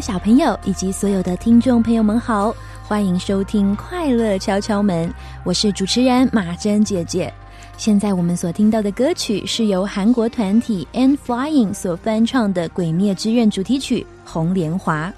小朋友以及所有的听众朋友们好，欢迎收听《快乐敲敲门》，我是主持人马珍姐姐。现在我们所听到的歌曲是由韩国团体 N Flying 所翻唱的《鬼灭之刃》主题曲《红莲华》。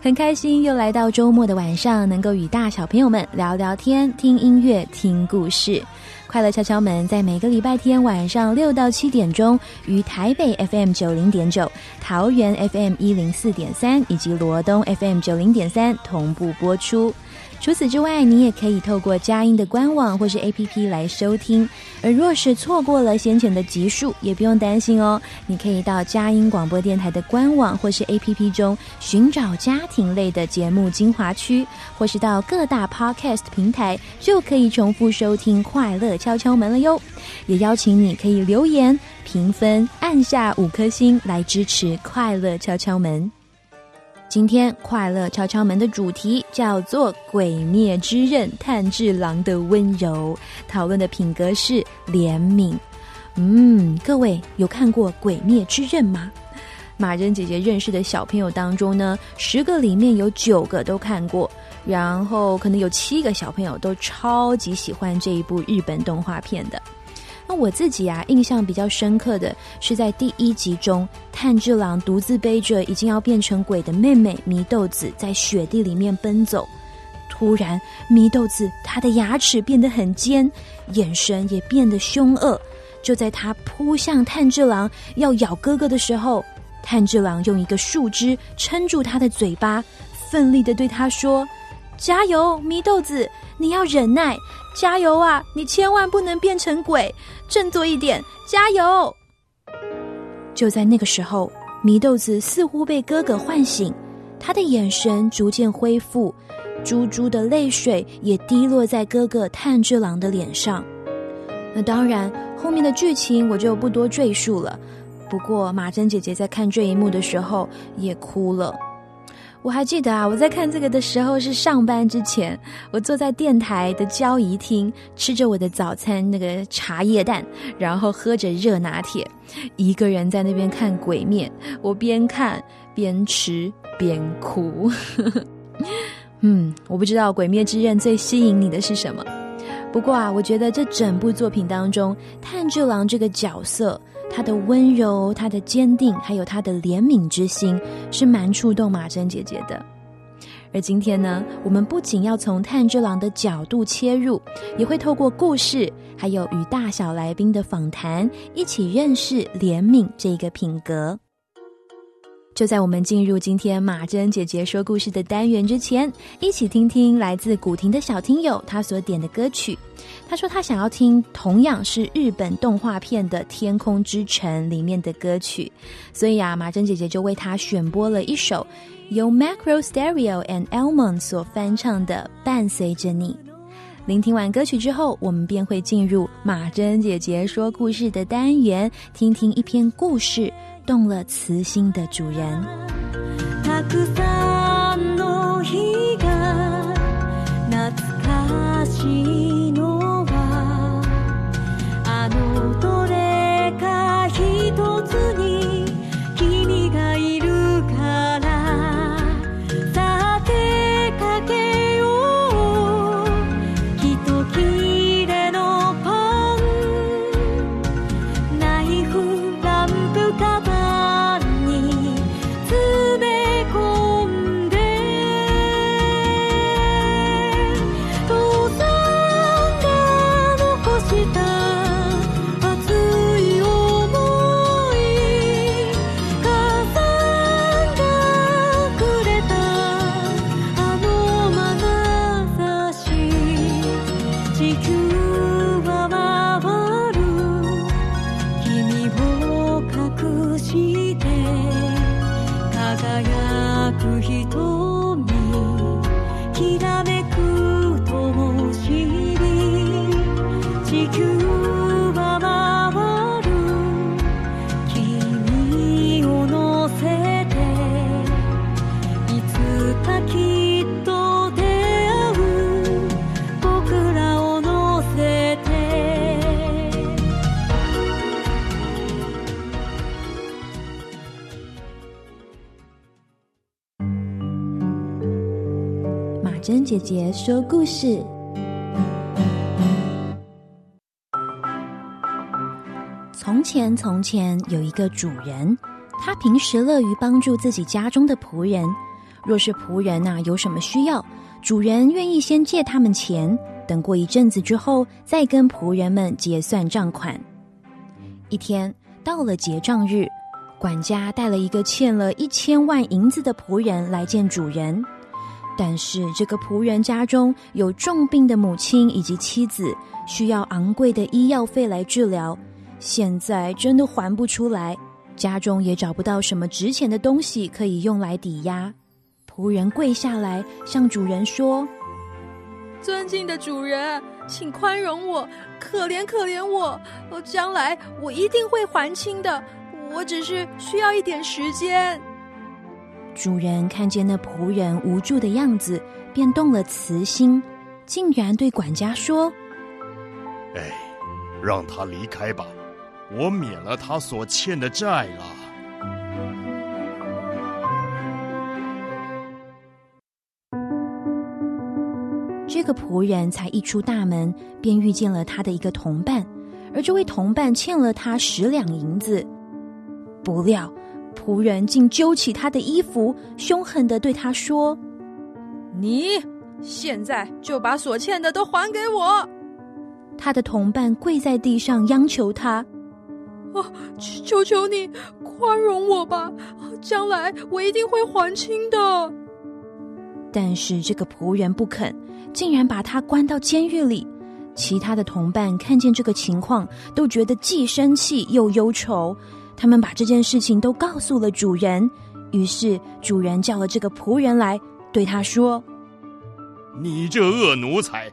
很开心又来到周末的晚上，能够与大小朋友们聊聊天、听音乐、听故事。快乐敲敲门，在每个礼拜天晚上六到七点钟，于台北 FM 九零点九、桃园 FM 一零四点三以及罗东 FM 九零点三同步播出。除此之外，你也可以透过佳音的官网或是 APP 来收听。而若是错过了先前的集数，也不用担心哦。你可以到佳音广播电台的官网或是 APP 中寻找家庭类的节目精华区，或是到各大 Podcast 平台，就可以重复收听《快乐敲敲门》了哟。也邀请你可以留言、评分、按下五颗星来支持《快乐敲敲门》。今天快乐敲敲门的主题叫做《鬼灭之刃》，炭治郎的温柔。讨论的品格是怜悯。嗯，各位有看过《鬼灭之刃》吗？马珍姐姐认识的小朋友当中呢，十个里面有九个都看过，然后可能有七个小朋友都超级喜欢这一部日本动画片的。那我自己啊，印象比较深刻的是在第一集中，炭治郎独自背着已经要变成鬼的妹妹祢豆子，在雪地里面奔走，突然，祢豆子他的牙齿变得很尖，眼神也变得凶恶。就在他扑向炭治郎要咬哥哥的时候，炭治郎用一个树枝撑住他的嘴巴，奋力的对他说：“加油，祢豆子，你要忍耐，加油啊！你千万不能变成鬼，振作一点，加油！”就在那个时候，祢豆子似乎被哥哥唤醒，他的眼神逐渐恢复，珠珠的泪水也滴落在哥哥炭治郎的脸上。那当然，后面的剧情我就不多赘述了。不过，马珍姐姐在看这一幕的时候也哭了。我还记得啊，我在看这个的时候是上班之前，我坐在电台的交谊厅，吃着我的早餐那个茶叶蛋，然后喝着热拿铁，一个人在那边看《鬼灭》，我边看边吃边哭。嗯，我不知道《鬼灭之刃》最吸引你的是什么。不过啊，我觉得这整部作品当中，炭治郎这个角色，他的温柔、他的坚定，还有他的怜悯之心，是蛮触动马珍姐姐的。而今天呢，我们不仅要从炭治郎的角度切入，也会透过故事，还有与大小来宾的访谈，一起认识怜悯这个品格。就在我们进入今天马珍姐姐说故事的单元之前，一起听听来自古亭的小听友他所点的歌曲。他说他想要听同样是日本动画片的《天空之城》里面的歌曲，所以啊，马珍姐姐就为他选播了一首由 Macro Stereo and Elmon 所翻唱的《伴随着你》。聆听完歌曲之后，我们便会进入马珍姐姐说故事的单元，听听一篇故事。动了慈心的主人。姐姐说故事。从前，从前有一个主人，他平时乐于帮助自己家中的仆人。若是仆人呐有什么需要，主人愿意先借他们钱，等过一阵子之后再跟仆人们结算账款。一天到了结账日，管家带了一个欠了一千万银子的仆人来见主人。但是这个仆人家中有重病的母亲以及妻子，需要昂贵的医药费来治疗，现在真的还不出来，家中也找不到什么值钱的东西可以用来抵押。仆人跪下来向主人说：“尊敬的主人，请宽容我，可怜可怜我，将来我一定会还清的。我只是需要一点时间。”主人看见那仆人无助的样子，便动了慈心，竟然对管家说：“哎，让他离开吧，我免了他所欠的债了。”这个仆人才一出大门，便遇见了他的一个同伴，而这位同伴欠了他十两银子，不料。仆人竟揪起他的衣服，凶狠的对他说：“你现在就把所欠的都还给我！他的同伴跪在地上央求他：“啊，求求你宽容我吧，将来我一定会还清的。”但是这个仆人不肯，竟然把他关到监狱里。其他的同伴看见这个情况，都觉得既生气又忧愁。他们把这件事情都告诉了主人。于是主人叫了这个仆人来，对他说：“你这恶奴才，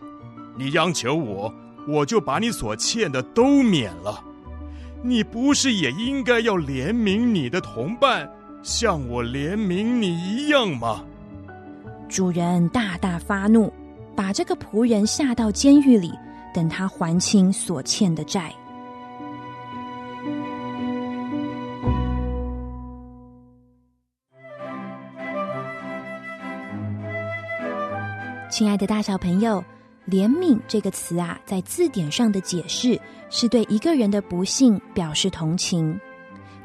你央求我，我就把你所欠的都免了。你不是也应该要怜悯你的同伴，像我怜悯你一样吗？”主人大大发怒，把这个仆人下到监狱里。等他还清所欠的债。亲爱的大小朋友，“怜悯”这个词啊，在字典上的解释是对一个人的不幸表示同情。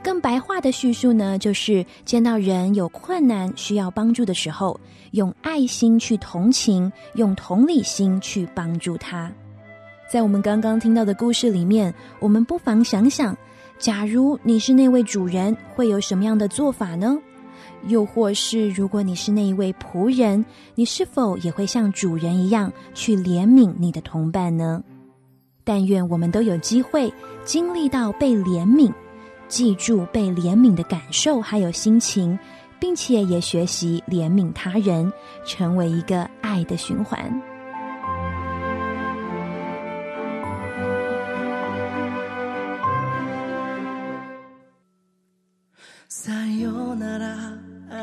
更白话的叙述呢，就是见到人有困难需要帮助的时候，用爱心去同情，用同理心去帮助他。在我们刚刚听到的故事里面，我们不妨想想：假如你是那位主人，会有什么样的做法呢？又或是如果你是那一位仆人，你是否也会像主人一样去怜悯你的同伴呢？但愿我们都有机会经历到被怜悯，记住被怜悯的感受还有心情，并且也学习怜悯他人，成为一个爱的循环。さよなら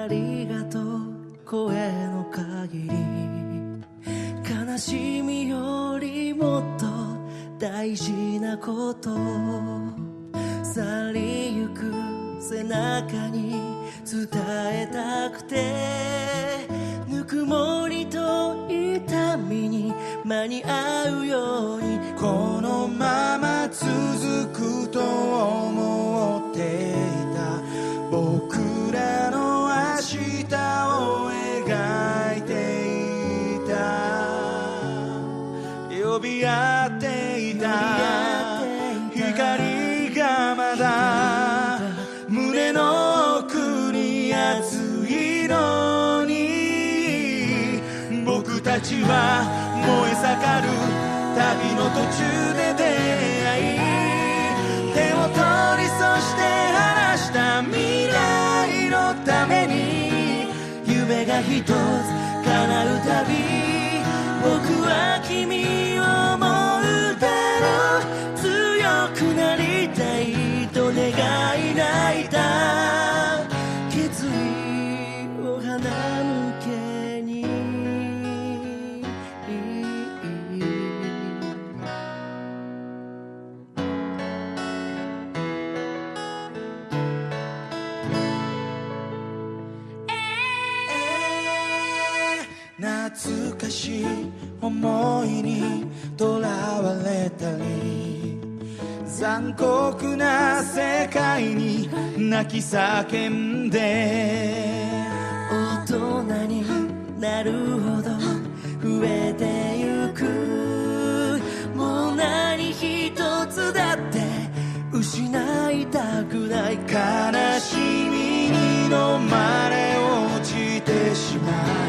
ありがとう声の限り。悲しみよりもっと大事なこと。去りゆく背中に伝えたくて。ぬくもりと痛みに間に合うように。このまま続くと思って合っていた。光がまだ胸の奥に熱いのに。僕たちは燃え盛る旅の途中で出会い。手を取りそして話した未来のために。夢が一つ叶うたび僕は君を思うだろう。強くなりたいと願い泣いた。しい思いにとらわれたり残酷な世界に泣き叫んで大人になるほど増えてゆく。もう何一つだって失いたくない悲しみに飲まれ落ちてしまえ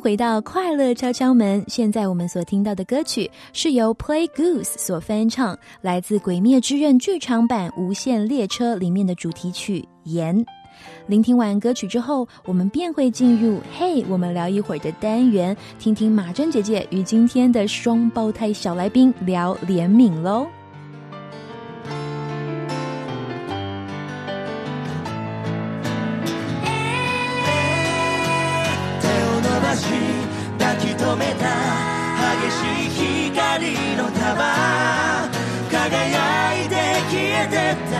回到快乐敲敲门。现在我们所听到的歌曲是由 Play Goose 所翻唱，来自《鬼灭之刃》剧场版《无限列车》里面的主题曲《盐》。聆听完歌曲之后，我们便会进入“嘿，我们聊一会儿”的单元，听听马珍姐姐与今天的双胞胎小来宾聊怜悯喽。しい光の束輝いて消えてった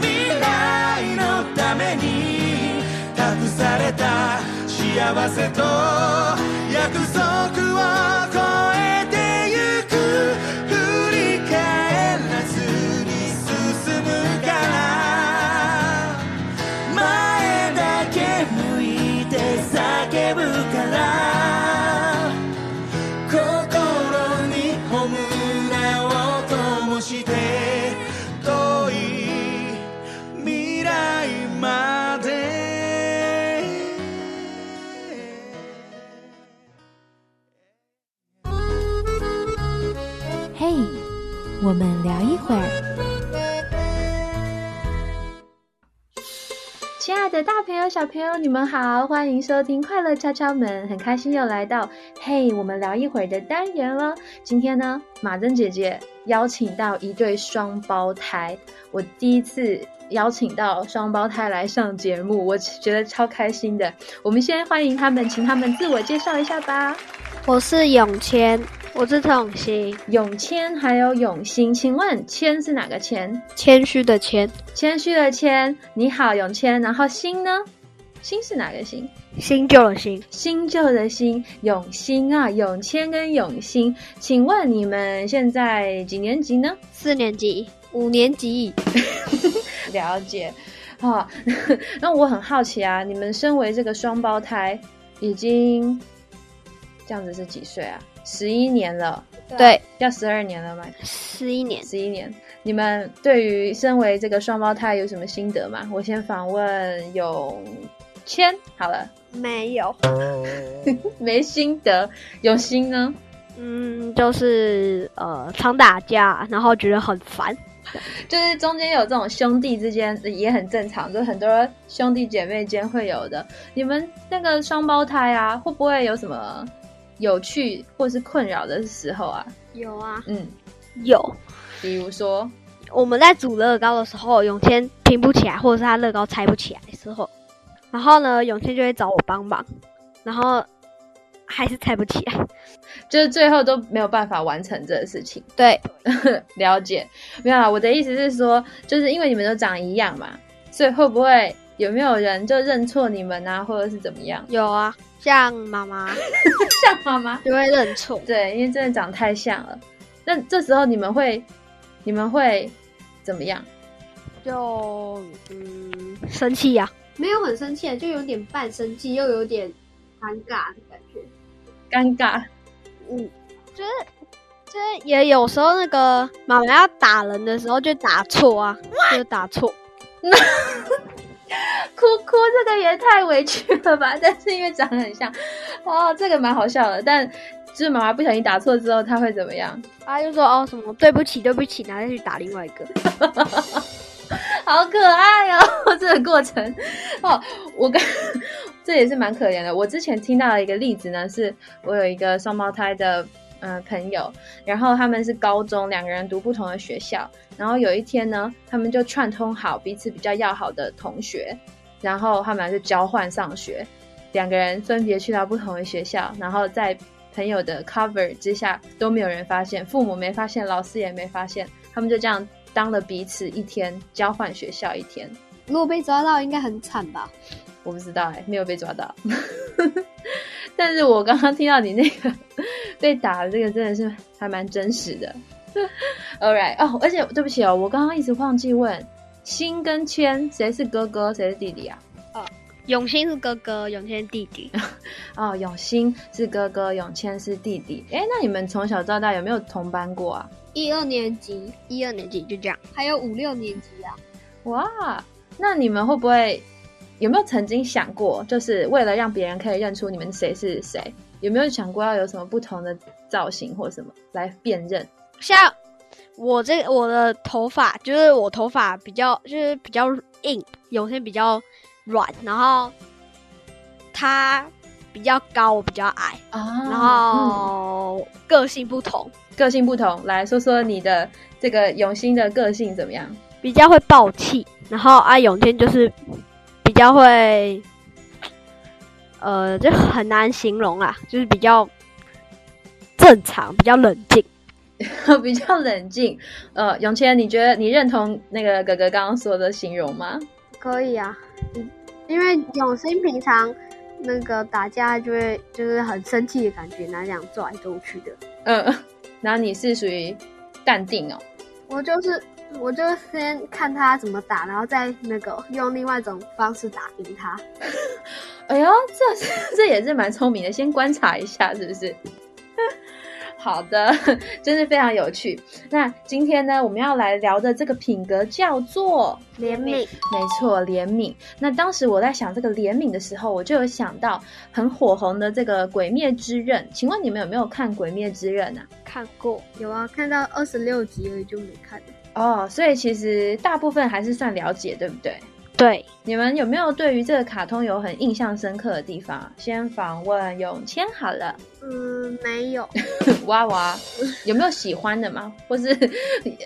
未来のために託された幸せと約束会儿。亲爱的大朋友、小朋友，你们好，欢迎收听《快乐敲敲门》，很开心又来到“嘿，我们聊一会儿”的单元了。今天呢，马珍姐姐邀请到一对双胞胎，我第一次邀请到双胞胎来上节目，我觉得超开心的。我们先欢迎他们，请他们自我介绍一下吧。我是永谦，我是陈永新，永谦还有永兴，请问谦是哪个谦？谦虚的谦，谦虚的谦。你好，永谦。然后兴呢？兴是哪个兴？新旧的新，新旧的新，永兴啊，永谦跟永兴。请问你们现在几年级呢？四年级、五年级，了解。啊，那我很好奇啊，你们身为这个双胞胎，已经这样子是几岁啊？十一年了，对，要十二年了吗？十一年。十一年。你们对于身为这个双胞胎有什么心得吗？我先访问永谦好了，没有，没心得。永兴呢？嗯，就是呃，常打架，然后觉得很烦。就是中间有这种兄弟之间也很正常，就是很多兄弟姐妹间会有的。你们那个双胞胎啊，会不会有什么有趣或是困扰的时候啊？有啊，嗯，有。比如说，我们在组乐高的时候，永谦拼不起来，或者是他乐高拆不起来的时候，然后呢，永谦就会找我帮忙，然后还是拆不起来。就是最后都没有办法完成这个事情。对，了解，没有啦。我的意思是说，就是因为你们都长一样嘛，所以会不会有没有人就认错你们啊，或者是怎么样？有啊，像妈妈 像妈妈，就会认错。对，因为真的长太像了。那这时候你们会，你们会怎么样？就嗯生气呀、没有很生气，就有点半生气，又有点尴尬的感觉。尴尬，嗯，就是就是也有时候那个妈妈要打人的时候就打错啊，就打错。哭 哭，这个也太委屈了吧！但是因为长得很像，哦，这个蛮好笑的。但就是妈妈不小心打错之后，她会怎么样？他就说哦什么对不起对不起，然后再去打另外一个。好可爱哦，这个过程哦，我跟这也是蛮可怜的。我之前听到的一个例子呢，是我有一个双胞胎的嗯、呃朋友，然后他们是高中两个人读不同的学校，然后有一天呢，他们就串通好彼此比较要好的同学，然后他们俩就交换上学，两个人分别去到不同的学校，然后在朋友的 cover 之下都没有人发现，父母没发现，老师也没发现，他们就这样当了彼此一天，交换学校一天。如果被抓到，应该很惨吧？我不知道哎、没有被抓到。但是我刚刚听到你那个被打的这个，真的是还蛮真实的。All right，哦，而且对不起哦，我刚刚一直忘记问，新跟谦谁是哥哥，谁是弟弟啊？永兴是哥哥，永谦弟弟。哦，永兴是哥哥，永谦是弟弟。哎，那你们从小到大有没有同班过啊？一二年级一二年级就这样，还有五六年级啊，哇，那你们会不会有没有曾经想过，就是为了让别人可以认出你们谁是谁，有没有想过要有什么不同的造型或什么来辨认？像我这我的头发，就是我头发比较就是比较硬，有些比较软，然后他比较高，我比较矮，啊然后个性不同，个性不同，来说说你的这个永兴的个性怎么样？比较会爆气，然后啊永天就是比较会，呃，就很难形容啦，就是比较正常，比较冷静。比较冷静。呃，永谦，你觉得你认同那个哥哥刚刚说的形容吗？可以啊，嗯因为永兴平常那个打架就会就是很生气的感觉，拿这样揍来揍去的。嗯，然后你是属于淡定哦。我就是我就先看他怎么打，然后再那个用另外一种方式打赢他。哎呦，这 这也是蛮聪明的，先观察一下是不是？好的，真是非常有趣。那今天呢，我们要来聊的这个品格叫做怜悯，没错，怜悯。那当时我在想这个怜悯的时候，我就有想到很火红的这个《鬼灭之刃》。请问你们有没有看《鬼灭之刃》啊？看过，有啊，看到二十六集而已就没看了。哦，所以其实大部分还是算了解，对不对？对，你们有没有对于这个卡通有很印象深刻的地方？先访问永谦好了，嗯，没有，娃娃有没有喜欢的吗？或是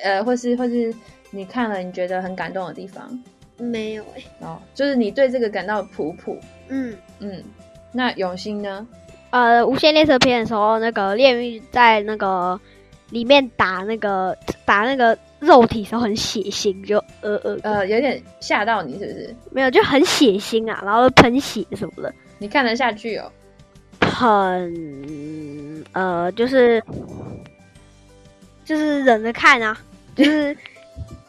呃，或是或是你看了你觉得很感动的地方？没有哎、哦，就是你对这个感到普普，嗯，嗯，那永兴呢？呃，无限列车篇的时候，那个炼狱在那个里面打那个打那个肉体的时候很血腥，就呃呃呃，有点吓到你是不是？没有，就很血腥啊，然后喷血什么的，你看得下去哦？很呃，就是就是忍着看啊，就是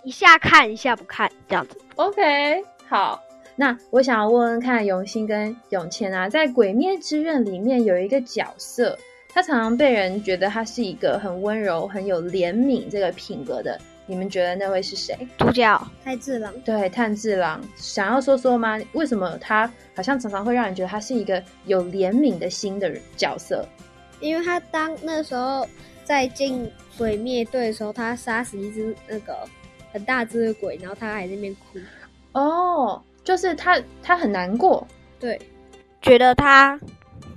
一下看一下不看这样子。OK，好。那我想要问问看，永兴跟永谦啊，在《鬼灭之刃》里面有一个角色，他常常被人觉得他是一个很温柔、很有怜悯这个品格的。你们觉得那位是谁？主角太治郎，对，炭治郎，想要说说吗？为什么他好像常常会让人觉得他是一个有怜悯的心的角色？因为他当那时候在进鬼灭队的时候，他杀死一只那个很大只的鬼，然后他还在那边哭。哦，就是他，他很难过。对，觉得他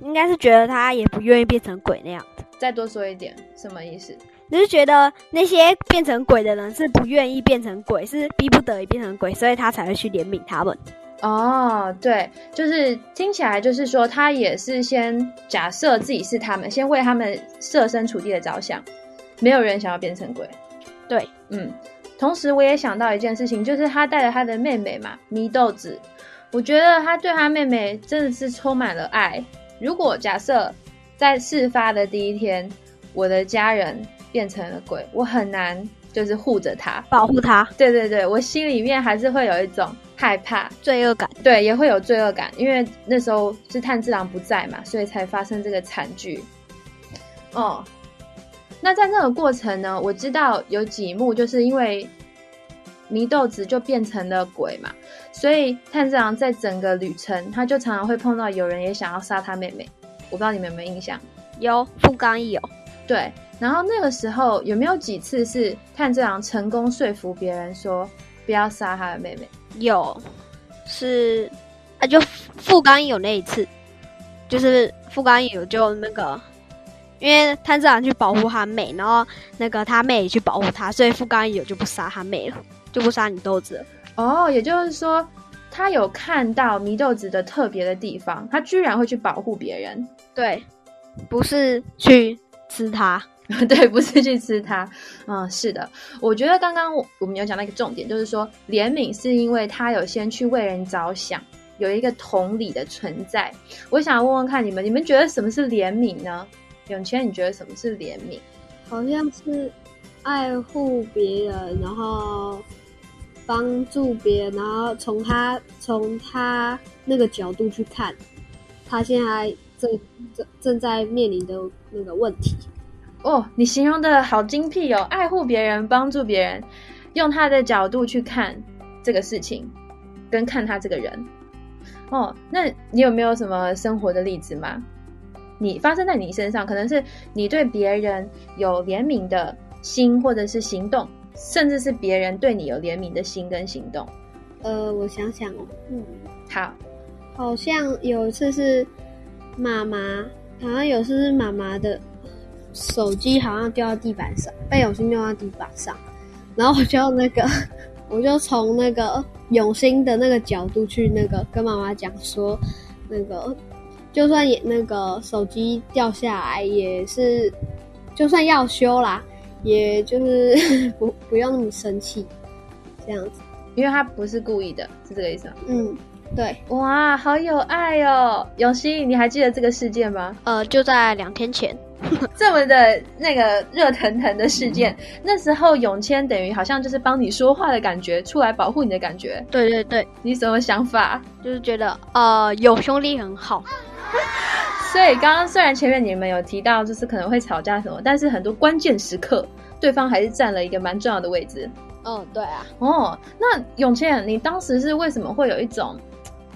应该是觉得他也不愿意变成鬼那样子，再多说一点，什么意思？只是觉得那些变成鬼的人是不愿意变成鬼，是逼不得已变成鬼，所以他才会去怜悯他们。哦，对，就是听起来就是说，他也是先假设自己是他们，先为他们设身处地的着想，没有人想要变成鬼。对，嗯，同时我也想到一件事情，就是他带着他的妹妹嘛，祢豆子，我觉得他对他妹妹真的是充满了爱。如果假设在事发的第一天，我的家人变成了鬼，我很难就是护着他。保护他，对对对，我心里面还是会有一种害怕，罪恶感。对，也会有罪恶感，因为那时候是炭治郎不在嘛，所以才发生这个惨剧。哦，那在那个过程呢，我知道有几幕就是因为祢豆子就变成了鬼嘛，所以炭治郎在整个旅程，他就常常会碰到有人也想要杀他妹妹。我不知道你们有没有印象？有富冈义有，对，然后那个时候有没有几次是炭治郎成功说服别人说不要杀他的妹妹？有是啊，就富冈义有那一次，就是富冈义有就那个，因为炭治郎去保护他妹，然后那个他妹也去保护他，所以富冈义有就不杀他妹了，就不杀你豆子了。哦，也就是说，他有看到祢豆子的特别的地方，他居然会去保护别人。对，不是去吃它。对，不是去吃它。嗯，是的，我觉得刚刚我们有讲到一个重点，就是说怜悯是因为他有先去为人着想，有一个同理的存在。我想问问看你们，你们觉得什么是怜悯呢？永谦，你觉得什么是怜悯？好像是爱护别人，然后帮助别人，然后从他从他那个角度去看，他现在正正正在面临的那个问题。哦，你形容的好精辟哦！爱护别人，帮助别人，用他的角度去看这个事情，跟看他这个人。哦，那你有没有什么生活的例子吗？你发生在你身上，可能是你对别人有怜悯的心，或者是行动，甚至是别人对你有怜悯的心跟行动。呃，我想想哦，嗯，好，好像有一次是妈妈，好像有一次是妈妈的手机好像掉到地板上，被永兴掉到地板上，然后我就那个，我就从那个永兴的那个角度去那个跟妈妈讲说，那个就算也那个手机掉下来也是，就算要修啦，也就是 不不用那么生气，这样子，因为他不是故意的，是这个意思吗？嗯，对，哇，好有爱哦，永熙，你还记得这个事件吗？呃，就在两天前，这么的那个热腾腾的事件，那时候永谦等于好像就是帮你说话的感觉，出来保护你的感觉，对对对，你什么想法？就是觉得呃有兄弟很好，所以刚刚虽然前面你们有提到就是可能会吵架什么，但是很多关键时刻，对方还是占了一个蛮重要的位置。嗯，对啊，哦，那永谦，你当时是为什么会有一种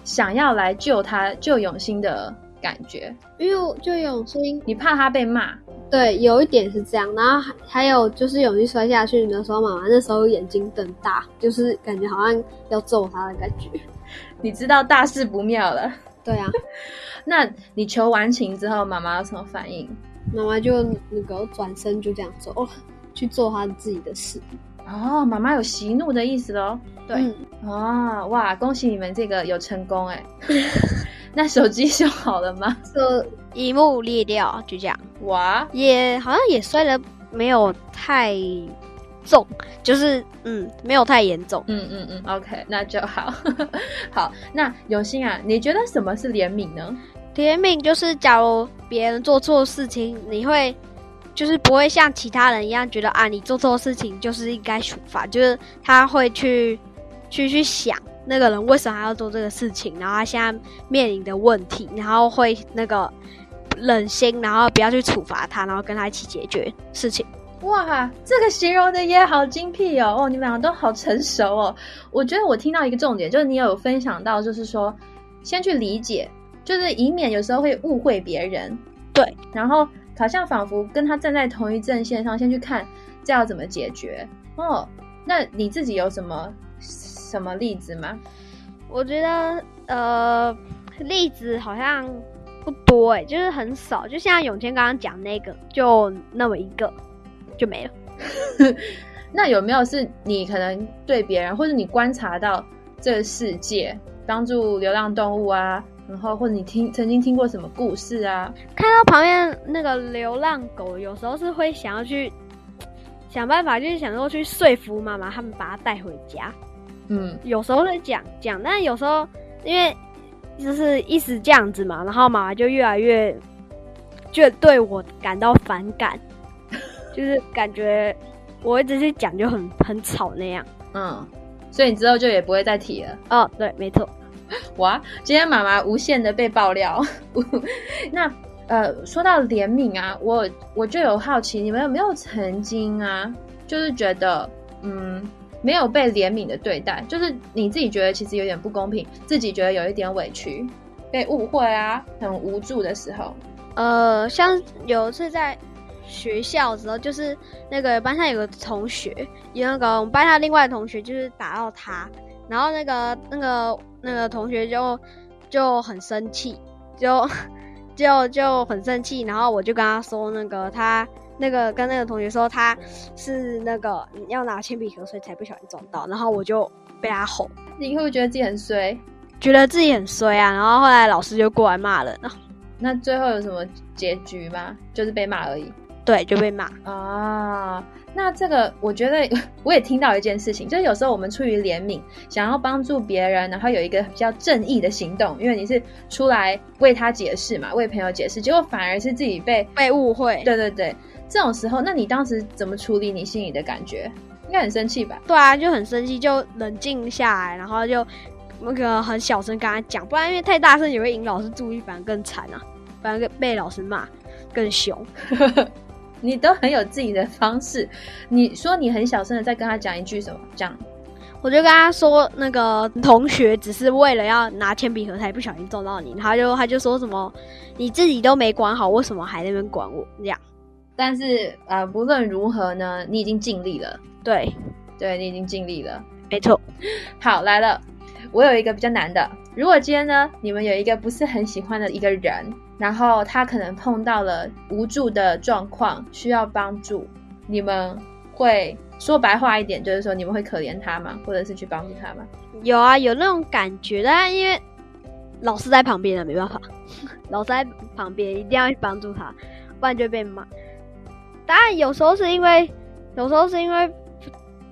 想要来救他、救永兴的感觉？因为我就永兴你怕他被骂？对，有一点是这样，然后还还有就是永兴摔下去的时候，妈妈那时候眼睛瞪大，就是感觉好像要揍他的感觉。你知道大事不妙了。对啊，那你求完情之后，妈妈有什么反应？妈妈就那个转身就这样走了，去做她自己的事。哦，妈妈有息怒的意思喽。对，嗯哦，哇，恭喜你们这个有成功哎。那手机修好了吗？说一幕裂掉，就这样，哇，也好像也摔的没有太重，就是嗯没有太严重。嗯嗯嗯，OK，那就好。好，那永兴啊，你觉得什么是怜悯呢？怜悯就是假如别人做错事情，你会就是不会像其他人一样觉得啊你做错事情就是应该处罚，就是他会去去去想那个人为什么还要做这个事情，然后他现在面临的问题，然后会那个忍心，然后不要去处罚他，然后跟他一起解决事情。哇，这个形容的也好精辟哦！哦，你们两个都好成熟哦。我觉得我听到一个重点，就是你有分享到，就是说先去理解，就是以免有时候会误会别人。对，然后好像仿佛跟他站在同一阵线上，先去看这要怎么解决。哦，那你自己有什么什么例子吗？我觉得呃例子好像不多哎，就是很少，就像永谦刚刚讲那个，就那么一个就没了。那有没有是你可能对别人，或者你观察到这个世界，帮助流浪动物啊，然后或者你听曾经听过什么故事啊？看到旁边那个流浪狗，有时候是会想要去想办法，就是想说去说服妈妈他们把它带回家。嗯，有时候会讲讲，但有时候因为就是一直这样子嘛，然后妈妈就越来越就对我感到反感，就是感觉我一直去讲就很很吵那样。嗯，所以你之后就也不会再提了。哦，对，没错。哇，今天妈妈无限的被爆料。那呃，说到怜悯啊，我我就有好奇，你们有没有曾经啊，就是觉得嗯没有被怜悯的对待，就是你自己觉得其实有点不公平，自己觉得有一点委屈，被误会啊，很无助的时候。呃，像有一次在学校的时候，就是那个班上有个同学，有那个我们班上另外的同学就是打到他，然后那个那个那个同学就就很生气，就 就就很生气，然后我就跟他说，那个他那个跟那个同学说他是那个要拿铅笔盒，所以才不小心撞到，然后我就被他吼，你会不会觉得自己很衰？觉得自己很衰啊，然后后来老师就过来骂人了，那最后有什么结局吗？就是被骂而已。对，就被骂。啊，那这个我觉得 我也听到一件事情，就是有时候我们出于怜悯，想要帮助别人，然后有一个比较正义的行动，因为你是出来为他解释嘛，为朋友解释，结果反而是自己被被误会。对对对，这种时候，那你当时怎么处理你心里的感觉？应该很生气吧？对啊，就很生气，就冷静下来，然后就那个很小声跟他讲，不然因为太大声也会引老师注意，反而更惨啊，反而被老师骂更凶。你都很有自己的方式。你说你很小声的在跟他讲一句什么？这样我就跟他说，那个同学只是为了要拿铅笔盒，才不小心撞到你。他就他就说什么，你自己都没管好，为什么还在那边管我？这样，但是呃，不论如何呢，你已经尽力了，对，对你已经尽力了。没错。好，来了，我有一个比较难的。如果今天呢，你们有一个不是很喜欢的一个人，然后他可能碰到了无助的状况，需要帮助，你们会说白话一点，就是说你们会可怜他吗？或者是去帮助他吗？有啊，有那种感觉，但因为老师在旁边啊，没办法，老师在旁边一定要去帮助他，不然就被骂。当然，有时候是因为，有时候是因为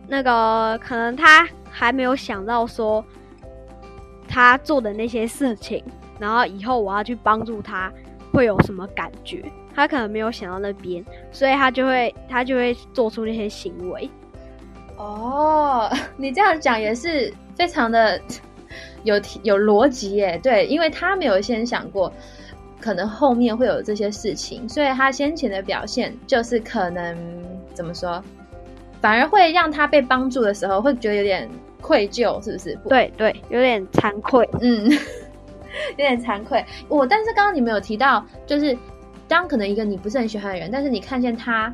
那个可能他还没有想到说他做的那些事情，然后以后我要去帮助他会有什么感觉，他可能没有想到那边，所以他就会他就会做出那些行为。哦，你这样讲也是非常的有有逻辑耶。对，因为他没有先想过，可能后面会有这些事情，所以他先前的表现就是可能怎么说，反而会让他被帮助的时候会觉得有点愧疚，是不是？对对，有点惭愧。嗯，有点惭愧。我但是刚刚你们有提到，就是当可能一个你不是很喜欢的人，但是你看见他。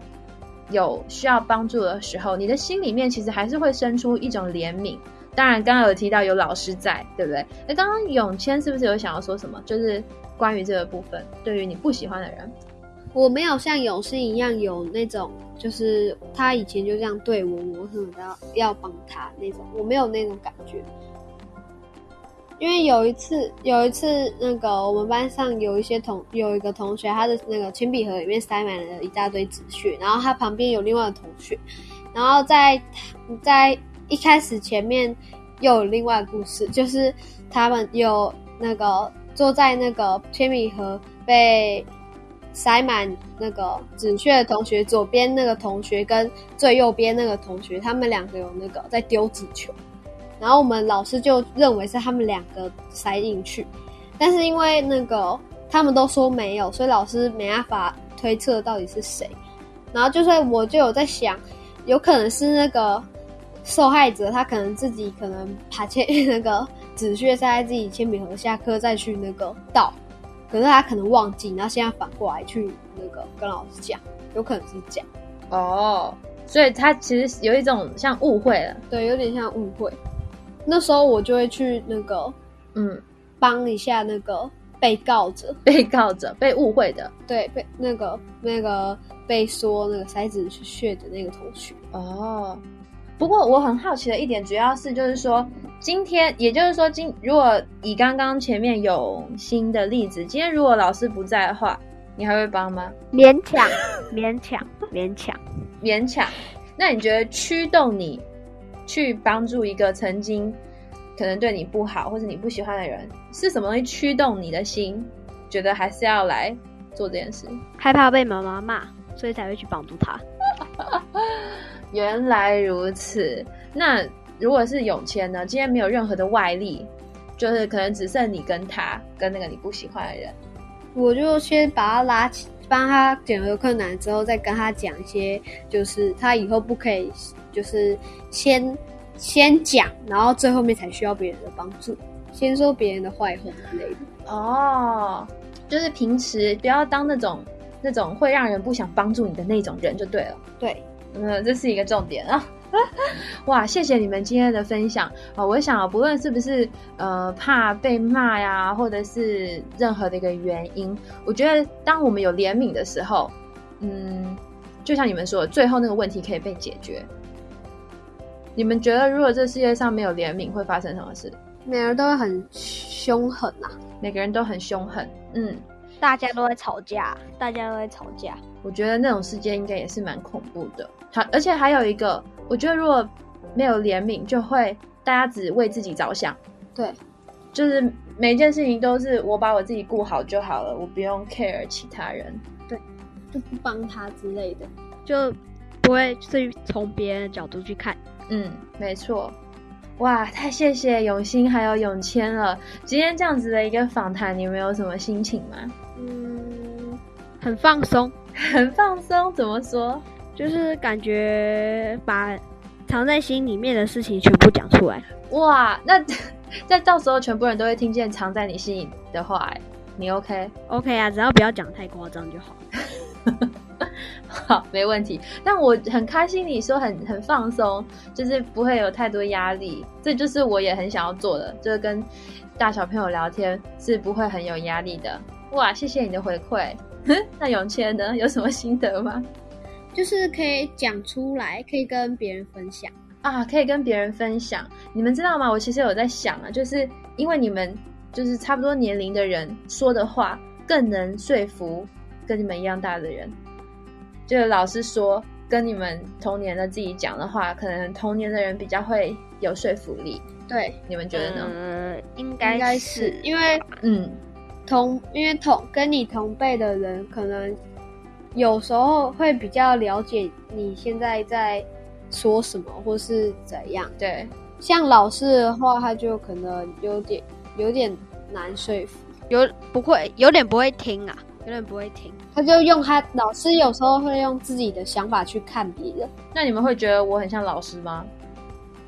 有需要帮助的时候，你的心里面其实还是会生出一种怜悯。当然，刚刚有提到有老师在，对不对？那刚刚永谦是不是有想要说什么？就是关于这个部分，对于你不喜欢的人，我没有像永信一样有那种，就是他以前就这样对我，我什么要要帮他那种，我没有那种感觉。因为有一次，有一次，那个我们班上有一些同有一个同学，他的那个铅笔盒里面塞满了一大堆纸屑，然后他旁边有另外的同学，然后在在一开始前面又有另外故事，就是他们有那个坐在那个铅笔盒被塞满那个纸屑的同学左边那个同学跟最右边那个同学，他们两个有那个在丢纸球。然后我们老师就认为是他们两个塞进去，但是因为那个他们都说没有，所以老师没办法推测到底是谁。然后就算我就有在想，有可能是那个受害者，他可能自己可能把铅那个纸屑塞在自己铅笔盒下课再去那个倒，可是他可能忘记，然后现在反过来去那个跟老师讲，有可能是这样。哦，所以他其实有一种像误会了，对，有点像误会。那时候我就会去那个，嗯，帮一下那个被告者，被告者被误会的，对，被那个那个被说那个塞子血的那个同学。哦，不过我很好奇的一点，主要是就是说，今天也就是说，今如果以刚刚前面有新的例子，今天如果老师不在的话，你还会帮吗？勉强，勉强，勉强，勉强。那你觉得驱动你？去帮助一个曾经可能对你不好或者你不喜欢的人，是什么东西驱动你的心，觉得还是要来做这件事？害怕被妈妈骂，所以才会去帮助他。原来如此。那如果是永谦呢？今天没有任何的外力，就是可能只剩你跟他跟那个你不喜欢的人，我就先把他拉起，帮他解决困难之后，再跟他讲一些，就是他以后不可以。就是先先讲，然后最后面才需要别人的帮助。先说别人的坏话之类的。哦，就是平时不要当那种那种会让人不想帮助你的那种人就对了。对，嗯，这是一个重点啊。哇，谢谢你们今天的分享啊！我想，不论是不是呃怕被骂呀，或者是任何的一个原因，我觉得当我们有怜悯的时候，嗯，就像你们说，最后那个问题可以被解决。你们觉得，如果这世界上没有怜悯，会发生什么事？每个人都会很凶狠呐，每个人都很凶狠。嗯，大家都在吵架，大家都在吵架。我觉得那种事件应该也是蛮恐怖的。好，而且还有一个，我觉得如果没有怜悯，就会大家只为自己着想。对，就是每一件事情都是我把我自己顾好就好了，我不用 care 其他人。对，就不帮他之类的，就不会去从别人的角度去看。嗯，没错，哇，太谢谢永兴还有永谦了。今天这样子的一个访谈，你们有什么心情吗？嗯，很放松，很放松。怎么说？就是感觉把藏在心里面的事情全部讲出来。哇，那 那到时候全部人都会听见藏在你心里的话，哎，你 OK？OK 啊，只要不要讲太夸张就好。好，没问题。但我很开心，你说很很放松，就是不会有太多压力，这就是我也很想要做的，就是跟大小朋友聊天是不会很有压力的。哇，谢谢你的回馈。那永谦呢，有什么心得吗？就是可以讲出来，可以跟别人分享。啊，可以跟别人分享。你们知道吗？我其实有在想啊，就是因为你们就是差不多年龄的人说的话，更能说服跟你们一样大的人。就老师说，跟你们同年的自己讲的话，可能同年的人比较会有说服力。对，你们觉得呢？嗯，应该是因为嗯，同因为同跟你同辈的人，可能有时候会比较了解你现在在说什么，或是怎样。对，像老师的话，他就可能有点有点难说服，有不会有点不会听啊，有点不会听。他就用他老师有时候会用自己的想法去看别人，那你们会觉得我很像老师吗？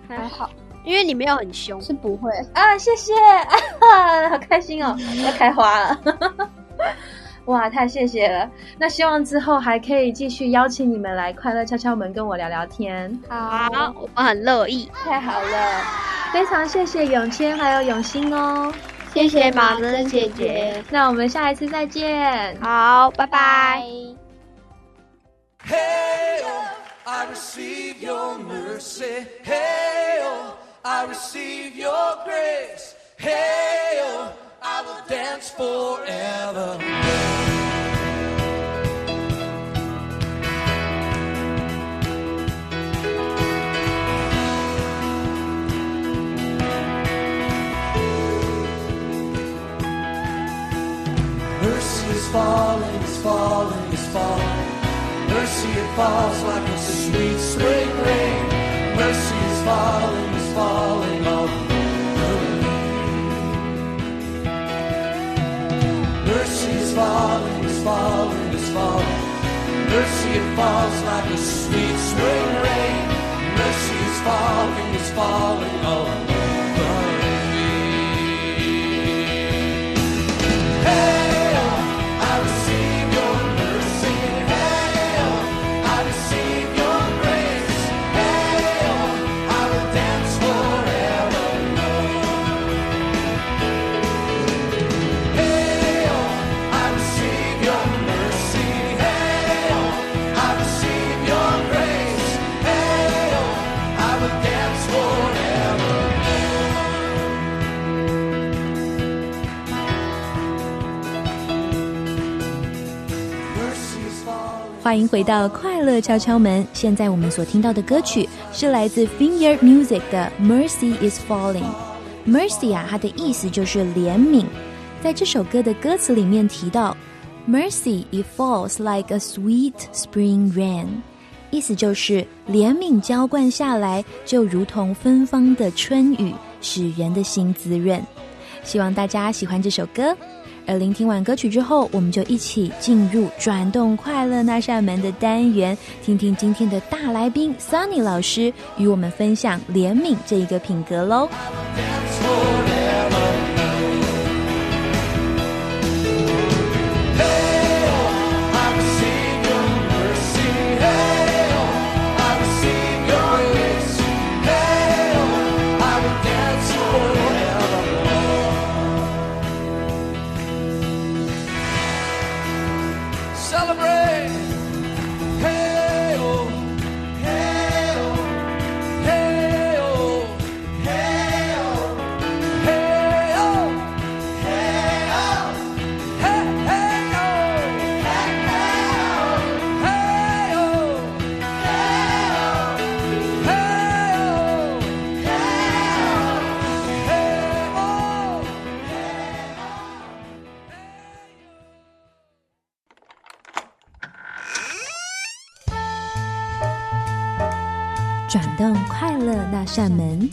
还好因为你没有很凶，是不会。啊，谢谢，啊、好开心哦，要开花了。哇，太谢谢了！那希望之后还可以继续邀请你们来快乐敲敲门跟我聊聊天。好，我很乐意。太好了，非常谢谢永谦还有永兴哦。谢谢马珍姐姐。那我们下一次再见。好，拜拜。Hail, I receive your mercy. Hail, I receive your grace. Hail, I will dance forever. Mercy is falling, is falling, is falling. Mercy, it falls like a sweet spring rain. Mercy is falling, falling. Mercy is falling, is falling, is falling. Mercy, it falls like a sweet spring rain. Mercy is falling, is falling all over me. 欢迎回到快乐敲敲门。现在我们所听到的歌曲是来自 Finger Music 的《Mercy Is Falling》。Mercy 啊，它的意思就是怜悯。在这首歌的歌词里面提到，Mercy it falls like a sweet spring rain，意思就是怜悯浇灌下来，就如同芬芳的春雨，使人的心滋润。希望大家喜欢这首歌。而聆听完歌曲之后，我们就一起进入转动快乐那扇门的单元，听听今天的大来宾 Sunny 老师与我们分享怜悯这一个品格喽。那扇门。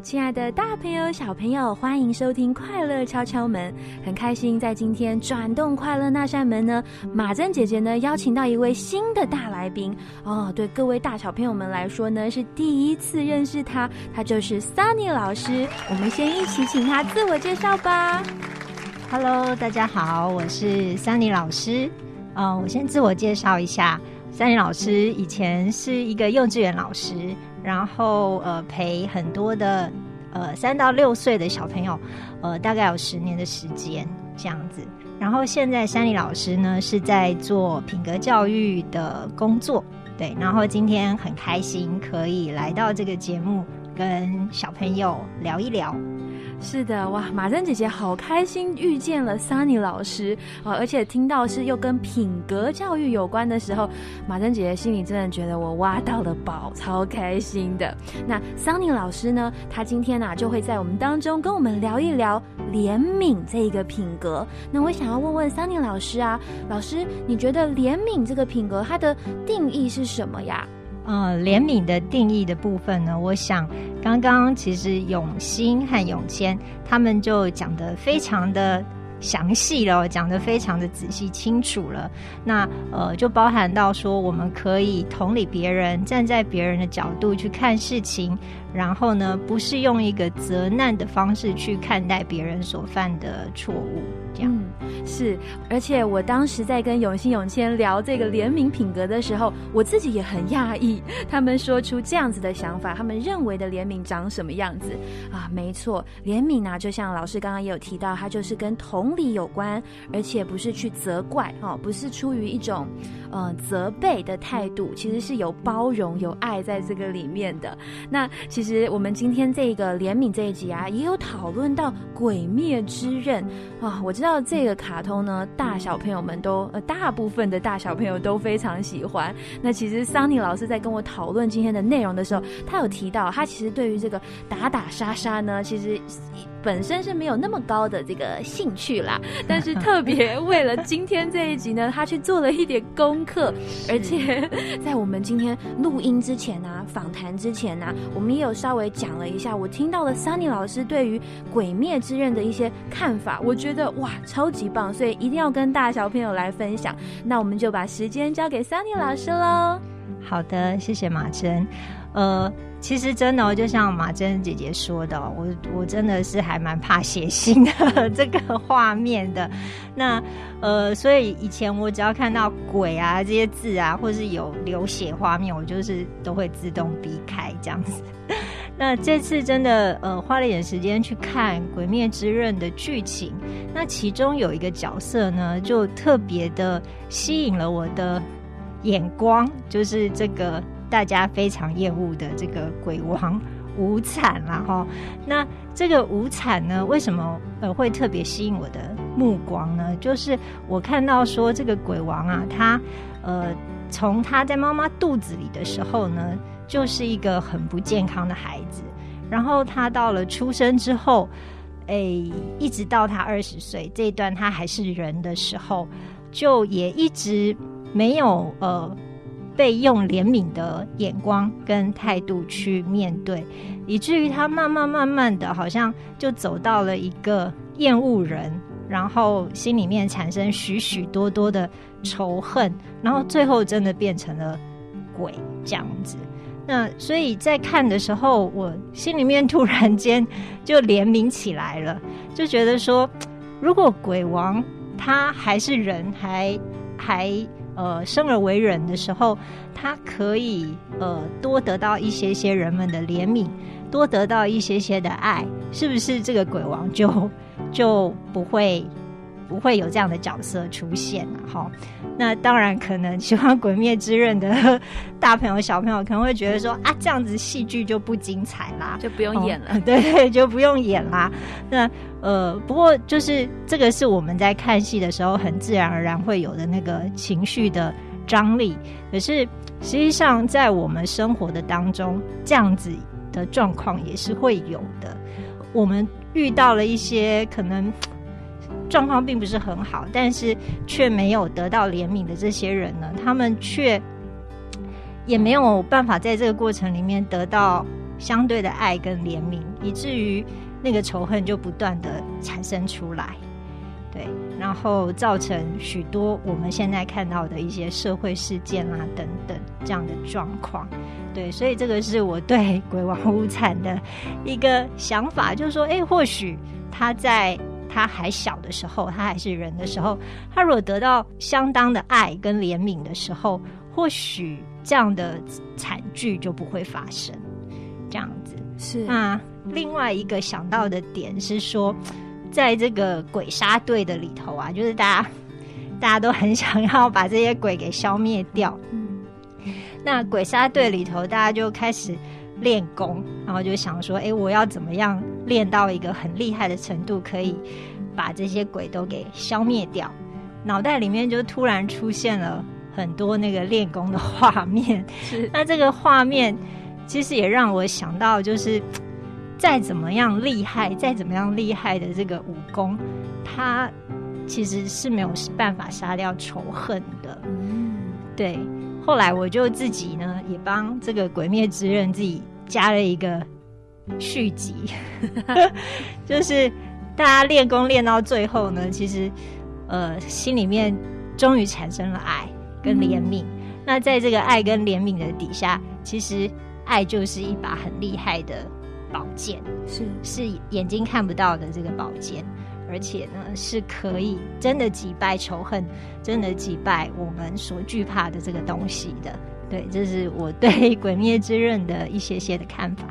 亲爱爱的大朋友、小朋友，欢迎收听《快乐敲敲门》。很开心，在今天转动快乐那扇门呢，马珍姐姐呢邀请到一位新的大来宾哦。对各位大小朋友们来说呢，是第一次认识他，他就是 Sunny 老师。我们先一起请他自我介绍吧。Hello，大家好，我是 Sunny 老师。嗯，我先自我介绍一下，Sunny 老师以前是一个幼稚园老师。然后呃陪很多的呃三到六岁的小朋友，呃大概有十年的时间这样子。然后现在山里老师呢是在做品格教育的工作，对。然后今天很开心可以来到这个节目，跟小朋友聊一聊。是的，哇，马珍姐姐好开心遇见了 Sunny 老师啊！而且听到是又跟品格教育有关的时候，马珍姐姐心里真的觉得我挖到了宝，超开心的。那 Sunny 老师呢，他今天呢就会在我们当中跟我们聊一聊怜悯这一个品格。那我想要问问 Sunny 老师啊，老师，你觉得怜悯这个品格它的定义是什么呀？呃，怜悯的定义的部分呢，我想刚刚其实永兴和永谦他们就讲的非常的详细了，讲的非常的仔细清楚了。那呃，就包含到说，我们可以同理别人，站在别人的角度去看事情。然后呢，不是用一个责难的方式去看待别人所犯的错误，这样是。而且我当时在跟永信永谦聊这个怜悯品格的时候，我自己也很讶异，他们说出这样子的想法，他们认为的怜悯长什么样子啊？没错，怜悯呢，就像老师刚刚也有提到，它就是跟同理有关，而且不是去责怪哦，不是出于一种呃责备的态度，其实是有包容、有爱在这个里面的。那。其实我们今天这个怜悯这一集啊，也有讨论到《鬼灭之刃》啊。我知道到这个卡通呢，大小朋友们都呃，大部分的大小朋友都非常喜欢。那其实桑尼老师在跟我讨论今天的内容的时候，他有提到，他其实对于这个打打杀杀呢，其实。本身是没有那么高的这个兴趣啦，但是特别为了今天这一集呢，他去做了一点功课，而且 在我们今天录音之前呢，访谈之前呢，我们也有稍微讲了一下，我听到了 Sunny 老师对于《鬼灭之刃》的一些看法，我觉得哇，超级棒，所以一定要跟大小朋友来分享。那我们就把时间交给 Sunny 老师喽。好的，谢谢马珍。呃，其实真的，就像马珍姐姐说的，我我真的是还蛮怕写信的 这个画面的。那呃，所以以前我只要看到鬼啊这些字啊，或是有流血画面，我就是都会自动避开这样子。那这次真的呃花了一点时间去看《鬼灭之刃》的剧情，那其中有一个角色呢，就特别的吸引了我的眼光，就是这个。大家非常厌恶的这个鬼王 无惨啦哈，那这个无惨呢，为什么呃会特别吸引我的目光呢？就是我看到说这个鬼王啊，他呃从他在妈妈肚子里的时候呢，就是一个很不健康的孩子，然后他到了出生之后，哎，一直到他二十岁这一段他还是人的时候，就也一直没有呃。被用怜悯的眼光跟态度去面对，以至于他慢慢慢慢的，好像就走到了一个厌恶人，然后心里面产生许许多多的仇恨，然后最后真的变成了鬼这样子。那所以在看的时候，我心里面突然间就怜悯起来了，就觉得说，如果鬼王他还是人，还还。呃，生而为人的时候，他可以呃多得到一些些人们的怜悯，多得到一些些的爱，是不是这个鬼王就就不会？不会有这样的角色出现了哈。那当然，可能喜欢《鬼灭之刃》的大朋友、小朋友可能会觉得说啊，这样子戏剧就不精彩啦，就不用演了。对，就不用演啦。那呃，不过就是这个是我们在看戏的时候很自然而然会有的那个情绪的张力。可是实际上，在我们生活的当中，这样子的状况也是会有的。我们遇到了一些可能。状况并不是很好，但是却没有得到怜悯的这些人呢？他们却也没有办法在这个过程里面得到相对的爱跟怜悯，以至于那个仇恨就不断的产生出来，对，然后造成许多我们现在看到的一些社会事件啊等等这样的状况，对，所以这个是我对鬼王无惨的一个想法，就是说，哎，或许他在他还小的时候，他还是人的时候，他如果得到相当的爱跟怜悯的时候，或许这样的惨剧就不会发生。这样子是那另外一个想到的点是说，在这个鬼杀队的里头啊，就是大家大家都很想要把这些鬼给消灭掉。嗯那鬼杀队里头，大家就开始练功，然后就想说，哎，我要怎么样练到一个很厉害的程度，可以把这些鬼都给消灭掉？脑袋里面就突然出现了很多那个练功的画面。是 那这个画面其实也让我想到，就是再怎么样厉害，再怎么样厉害的这个武功，它其实是没有办法杀掉仇恨的。嗯对，后来我就自己呢，也帮这个《鬼灭之刃》自己加了一个续集，就是大家练功练到最后呢，其实呃心里面终于产生了爱跟怜悯。那在这个爱跟怜悯的底下，其实爱就是一把很厉害的宝剑，是是眼睛看不到的这个宝剑，而且呢是可以真的击败仇恨，真的击败我们所惧怕的这个东西的。对，这是我对《鬼灭之刃》的一些些的看法。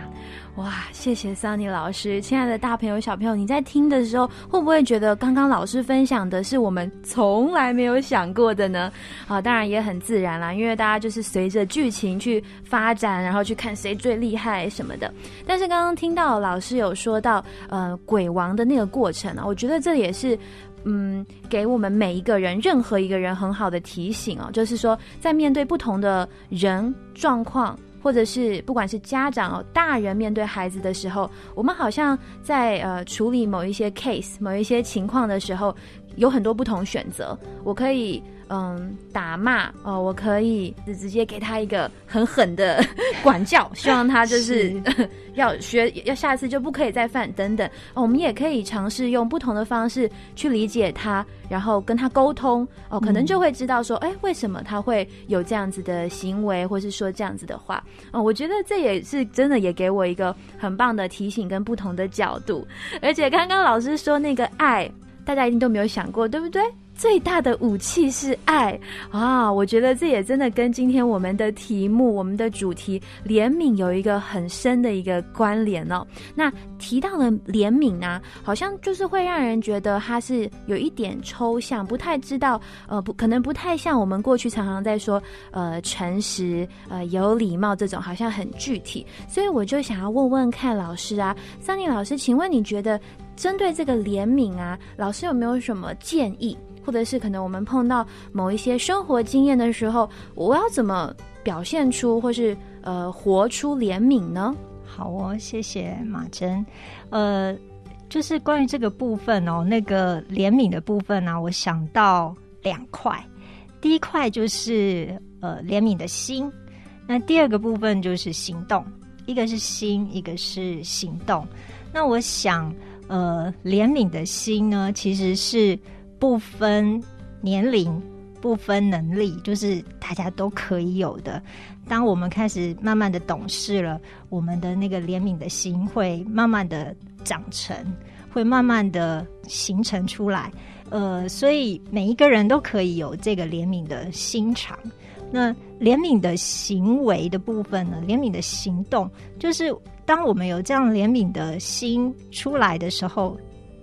哇，谢谢 Sunny 老师，亲爱的大朋友、小朋友，你在听的时候，会不会觉得刚刚老师分享的是我们从来没有想过的呢？啊，当然也很自然啦，因为大家就是随着剧情去发展，然后去看谁最厉害什么的。但是刚刚听到老师有说到，呃，鬼王的那个过程啊，我觉得这也是。嗯，给我们每一个人，任何一个人很好的提醒哦，就是说，在面对不同的人状况，或者是不管是家长哦，大人面对孩子的时候，我们好像在呃处理某一些 case、某一些情况的时候，有很多不同选择。我可以嗯打骂哦，我可以直接给他一个很狠的 管教，希望他就是 要学，要下次就不可以再犯等等。哦，我们也可以尝试用不同的方式去理解他，然后跟他沟通哦，可能就会知道说，哎，为什么他会有这样子的行为，或是说这样子的话。哦，我觉得这也是真的，也给我一个很棒的提醒跟不同的角度。而且刚刚老师说那个爱，大家一定都没有想过，对不对？最大的武器是爱啊！我觉得这也真的跟今天我们的题目、我们的主题“怜悯”有一个很深的一个关联哦。那提到了怜悯呢，好像就是会让人觉得它是有一点抽象，不太知道，呃，不可能不太像我们过去常常在说，呃，诚实、呃，有礼貌这种，好像很具体。所以我就想要问问看老师啊，桑尼老师，请问你觉得针对这个怜悯啊，老师有没有什么建议？或者是可能我们碰到某一些生活经验的时候，我要怎么表现出或是呃活出怜悯呢？好哦，谢谢马珍。呃，就是关于这个部分哦，那个怜悯的部分呢、我想到两块。第一块就是呃怜悯的心，那第二个部分就是行动，一个是心，一个是行动。那我想，呃，怜悯的心呢，其实是不分年龄、不分能力，就是大家都可以有的。当我们开始慢慢的懂事了，我们的那个怜悯的心会慢慢的长成，会慢慢的形成出来。呃，所以每一个人都可以有这个怜悯的心肠。那怜悯的行为的部分呢？怜悯的行动，就是当我们有这样怜悯的心出来的时候，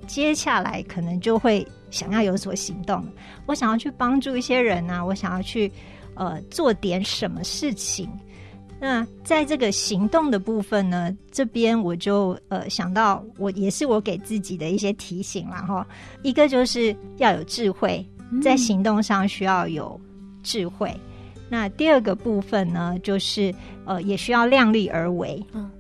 接下来可能就会想要有所行动。我想要去帮助一些人啊，我想要去呃做点什么事情。那在这个行动的部分呢，这边我就呃想到，我也是我给自己的一些提醒啦哈。一个就是要有智慧，在行动上需要有智慧。那第二个部分呢，就是呃也需要量力而为。嗯，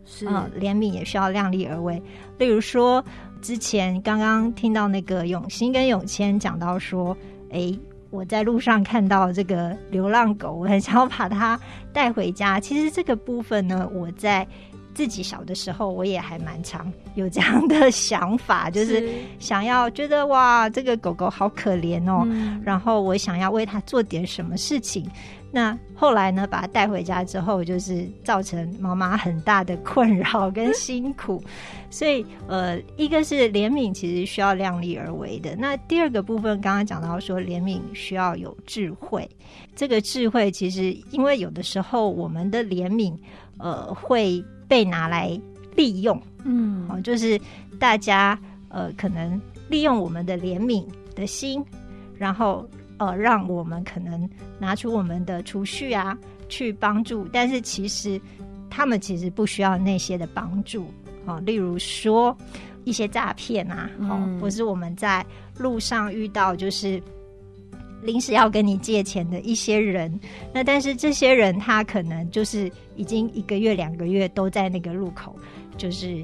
怜悯也需要量力而为。例如说，之前刚刚听到那个永兴跟永谦讲到说，诶，我在路上看到这个流浪狗，我很想要把它带回家。其实这个部分呢，我在自己小的时候，我也还蛮常有这样的想法，就是想要觉得哇，这个狗狗好可怜哦，嗯然后我想要为它做点什么事情。那后来呢，把它带回家之后，就是造成妈妈很大的困扰跟辛苦。所以，呃，一个是怜悯，其实需要量力而为的。那第二个部分，刚刚讲到说，怜悯需要有智慧。这个智慧，其实因为有的时候我们的怜悯，呃，会被拿来利用。嗯哦，就是大家呃，可能利用我们的怜悯的心，然后呃，让我们可能拿出我们的储蓄啊，去帮助，但是其实他们其实不需要那些的帮助哦，例如说一些诈骗啊，哦，嗯或是我们在路上遇到就是。临时要跟你借钱的一些人，那但是这些人他可能就是已经一个月、两个月都在那个路口，就是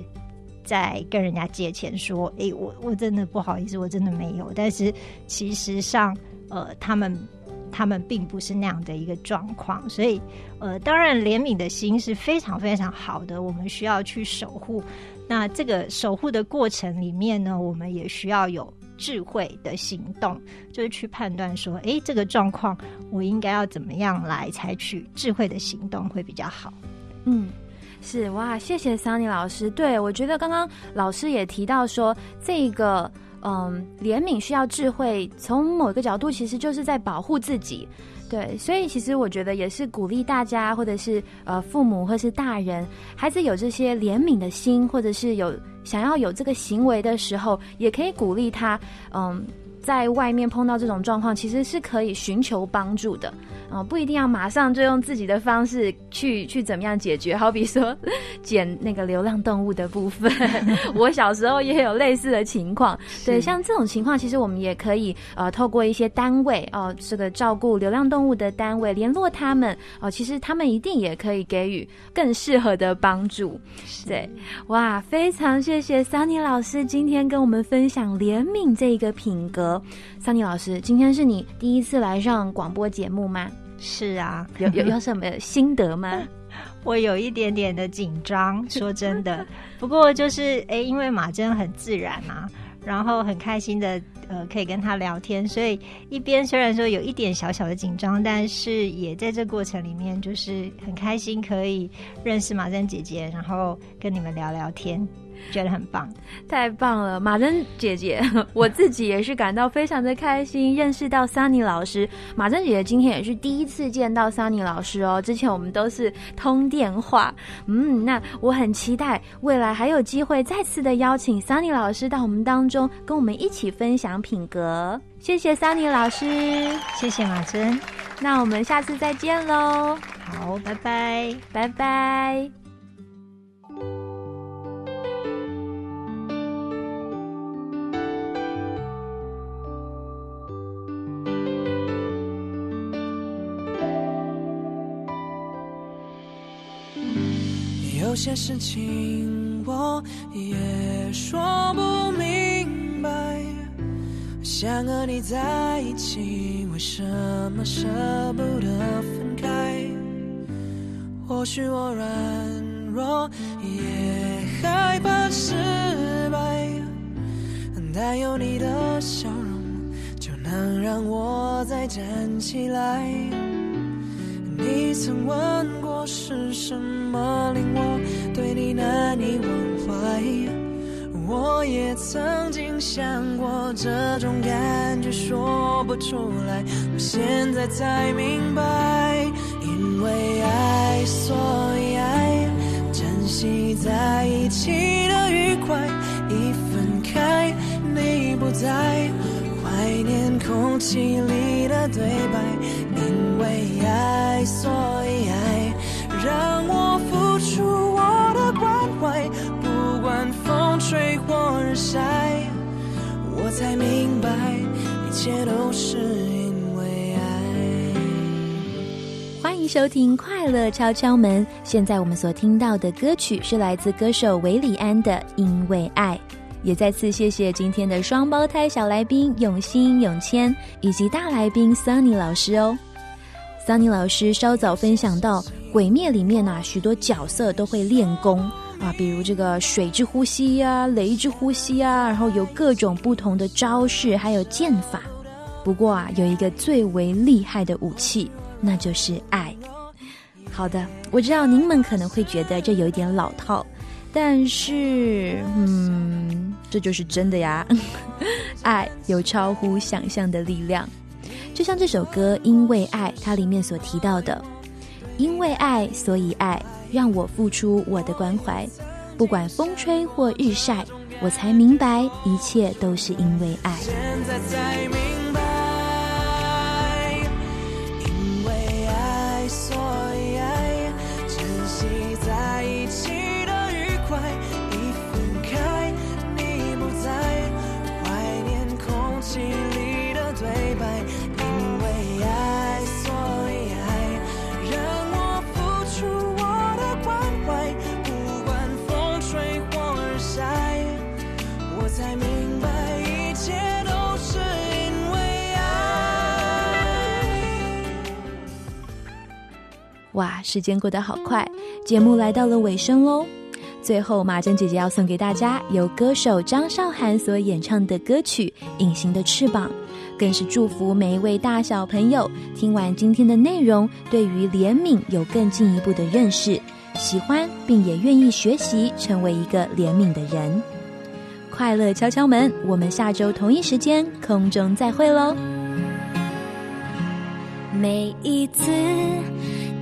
在跟人家借钱，说：“诶，我我真的不好意思，我真的没有。”但是其实上，呃，他们他们并不是那样的一个状况，所以呃，当然怜悯的心是非常非常好的，我们需要去守护。那这个守护的过程里面呢，我们也需要有智慧的行动，就是去判断说，诶，这个状况我应该要怎么样来采取智慧的行动会比较好。嗯，是哇，谢谢 Sunny 老师。对我觉得刚刚老师也提到说，这个嗯，怜悯需要智慧，从某个角度其实就是在保护自己。对，所以其实我觉得也是鼓励大家，或者是呃父母或是大人，孩子有这些怜悯的心，或者是有想要有这个行为的时候，也可以鼓励他，嗯。在外面碰到这种状况，其实是可以寻求帮助的，嗯、不一定要马上就用自己的方式去去怎么样解决。好比说 捡那个流浪动物的部分，我小时候也有类似的情况。对，像这种情况，其实我们也可以呃透过一些单位哦、这个照顾流浪动物的单位联络他们哦、其实他们一定也可以给予更适合的帮助。对，哇，非常谢谢 Sunny 老师今天跟我们分享怜悯这一个品格。Sunny 老师，今天是你第一次来上广播节目吗？是啊，有有有什么心得吗？我有一点点的紧张，说真的。不过就是诶，因为马珍很自然嘛，然后很开心的呃，可以跟他聊天，所以一边虽然说有一点小小的紧张，但是也在这过程里面就是很开心，可以认识马珍姐姐，然后跟你们聊聊天，觉得很棒。太棒了，马珍姐姐，我自己也是感到非常的开心，认识到 Sunny 老师。马珍姐姐今天也是第一次见到 Sunny 老师哦，之前我们都是通电话。嗯，那我很期待未来还有机会再次的邀请 Sunny 老师到我们当中，跟我们一起分享品格。谢谢 Sunny 老师，谢谢马珍，那我们下次再见喽，好，拜拜。拜拜。有些事情我也说不明白，想和你在一起，为什么舍不得分开？或许我软弱，也害怕失败，但有你的笑容，就能让我再站起来。你曾问是什么令我对你难以忘怀，我也曾经想过这种感觉说不出来，我现在才明白，因为爱所以爱，珍惜在一起的愉快，一分开你不在。怀念空气里的对白，因为爱，所以爱，让我付出我的关怀，不管风吹或日晒，我才明白，一切都是因为爱。欢迎收听《快乐敲敲门》。现在我们所听到的歌曲是来自歌手韦礼安的《因为爱》。也再次谢谢今天的双胞胎小来宾永新、永谦，以及大来宾 Sunny 老师哦。桑尼老师稍早分享到，《鬼灭》里面啊，许多角色都会练功啊，比如这个水之呼吸呀、雷之呼吸啊，然后有各种不同的招式，还有剑法。不过啊，有一个最为厉害的武器，那就是爱。好的，我知道您们可能会觉得这有一点老套，但是，嗯，这就是真的呀。爱有超乎想象的力量。就像这首歌《因为爱》，它里面所提到的：“因为爱，所以爱，让我付出我的关怀，不管风吹或日晒，我才明白一切都是因为爱。”哇，时间过得好快，节目来到了尾声喽。最后，马珍姐姐要送给大家由歌手张韶涵所演唱的歌曲《隐形的翅膀》，更是祝福每一位大小朋友听完今天的内容，对于怜悯有更进一步的认识，喜欢并也愿意学习，成为一个怜悯的人。快乐敲敲门，我们下周同一时间空中再会喽。每一次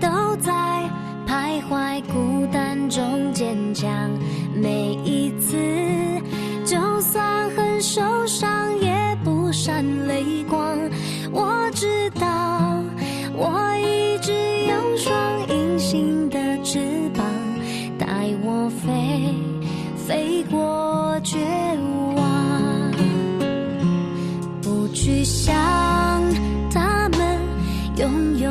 都在徘徊孤单中坚强，每一次就算很受伤也不闪泪光。我知道，我一直有双隐形的翅膀，带我飞，飞过绝望。不去想他们拥有